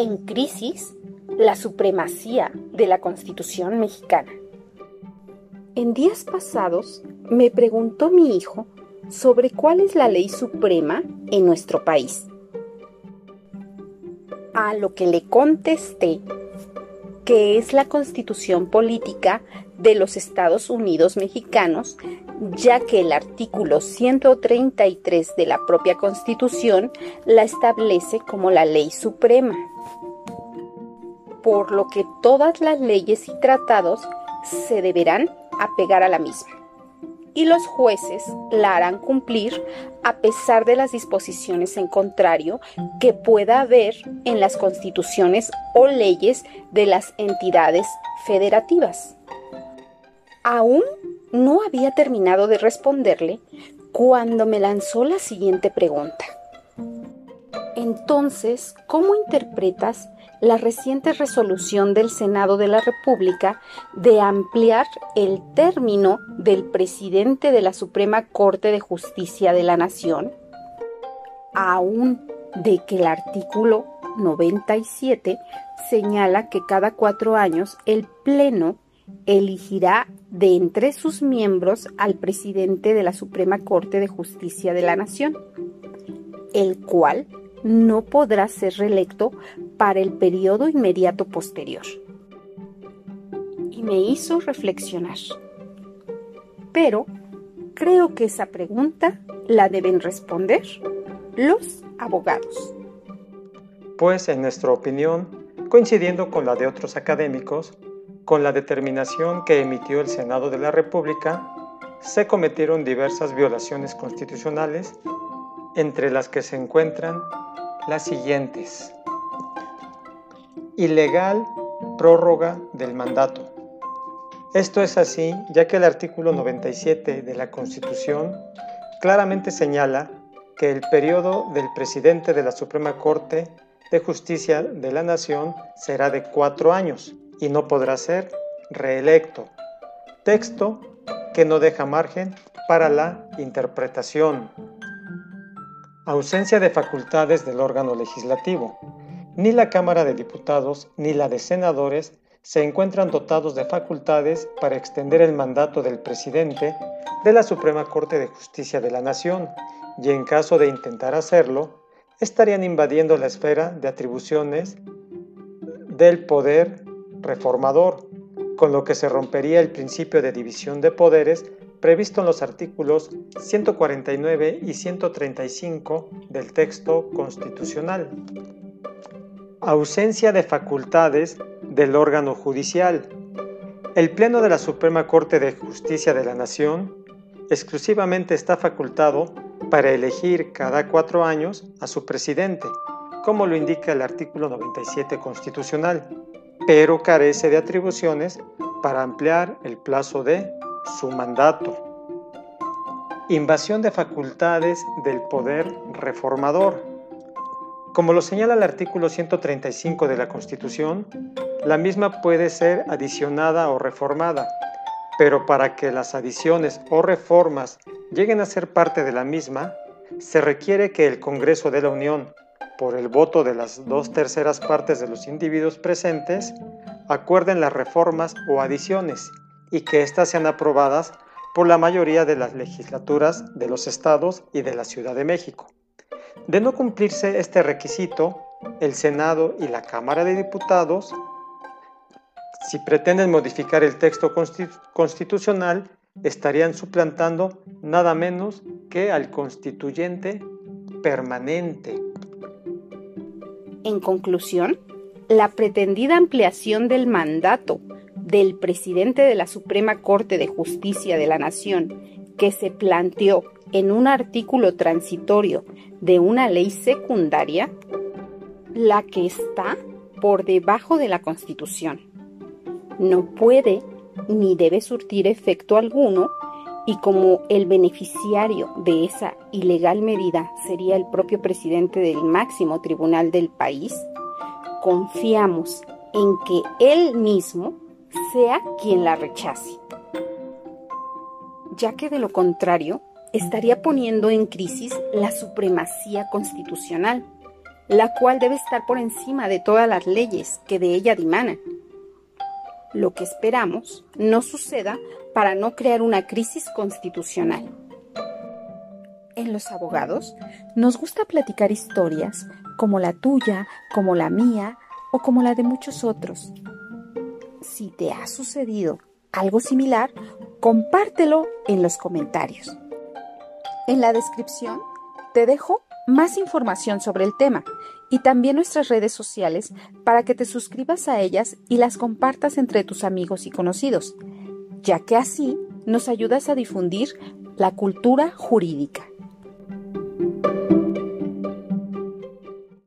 en crisis la supremacía de la Constitución mexicana. En días pasados me preguntó mi hijo sobre cuál es la ley suprema en nuestro país. A lo que le contesté que es la constitución política de los Estados Unidos mexicanos, ya que el artículo 133 de la propia constitución la establece como la ley suprema. Por lo que todas las leyes y tratados se deberán apegar a la misma y los jueces la harán cumplir a pesar de las disposiciones en contrario que pueda haber en las constituciones o leyes de las entidades federativas. Aún no había terminado de responderle cuando me lanzó la siguiente pregunta. Entonces, ¿cómo interpretas la reciente resolución del Senado de la República de ampliar el término del presidente de la Suprema Corte de Justicia de la Nación, aún de que el artículo 97 señala que cada cuatro años el Pleno elegirá de entre sus miembros al presidente de la Suprema Corte de Justicia de la Nación, el cual no podrá ser reelecto para el periodo inmediato posterior. Y me hizo reflexionar. Pero creo que esa pregunta la deben responder los abogados. Pues en nuestra opinión, coincidiendo con la de otros académicos, con la determinación que emitió el Senado de la República, se cometieron diversas violaciones constitucionales, entre las que se encuentran las siguientes. Ilegal prórroga del mandato. Esto es así ya que el artículo 97 de la Constitución claramente señala que el periodo del presidente de la Suprema Corte de Justicia de la Nación será de cuatro años y no podrá ser reelecto. Texto que no deja margen para la interpretación ausencia de facultades del órgano legislativo. Ni la Cámara de Diputados ni la de Senadores se encuentran dotados de facultades para extender el mandato del presidente de la Suprema Corte de Justicia de la Nación y en caso de intentar hacerlo, estarían invadiendo la esfera de atribuciones del poder reformador, con lo que se rompería el principio de división de poderes previsto en los artículos 149 y 135 del texto constitucional. Ausencia de facultades del órgano judicial. El Pleno de la Suprema Corte de Justicia de la Nación exclusivamente está facultado para elegir cada cuatro años a su presidente, como lo indica el artículo 97 constitucional, pero carece de atribuciones para ampliar el plazo de su mandato. Invasión de facultades del poder reformador. Como lo señala el artículo 135 de la Constitución, la misma puede ser adicionada o reformada, pero para que las adiciones o reformas lleguen a ser parte de la misma, se requiere que el Congreso de la Unión, por el voto de las dos terceras partes de los individuos presentes, acuerden las reformas o adiciones y que éstas sean aprobadas por la mayoría de las legislaturas de los estados y de la Ciudad de México. De no cumplirse este requisito, el Senado y la Cámara de Diputados, si pretenden modificar el texto constitucional, estarían suplantando nada menos que al constituyente permanente. En conclusión, la pretendida ampliación del mandato del presidente de la Suprema Corte de Justicia de la Nación que se planteó en un artículo transitorio de una ley secundaria, la que está por debajo de la Constitución. No puede ni debe surtir efecto alguno y como el beneficiario de esa ilegal medida sería el propio presidente del máximo tribunal del país, confiamos en que él mismo sea quien la rechace, ya que de lo contrario estaría poniendo en crisis la supremacía constitucional, la cual debe estar por encima de todas las leyes que de ella dimanan. Lo que esperamos no suceda para no crear una crisis constitucional. En los abogados nos gusta platicar historias como la tuya, como la mía o como la de muchos otros. Si te ha sucedido algo similar, compártelo en los comentarios. En la descripción te dejo más información sobre el tema y también nuestras redes sociales para que te suscribas a ellas y las compartas entre tus amigos y conocidos, ya que así nos ayudas a difundir la cultura jurídica.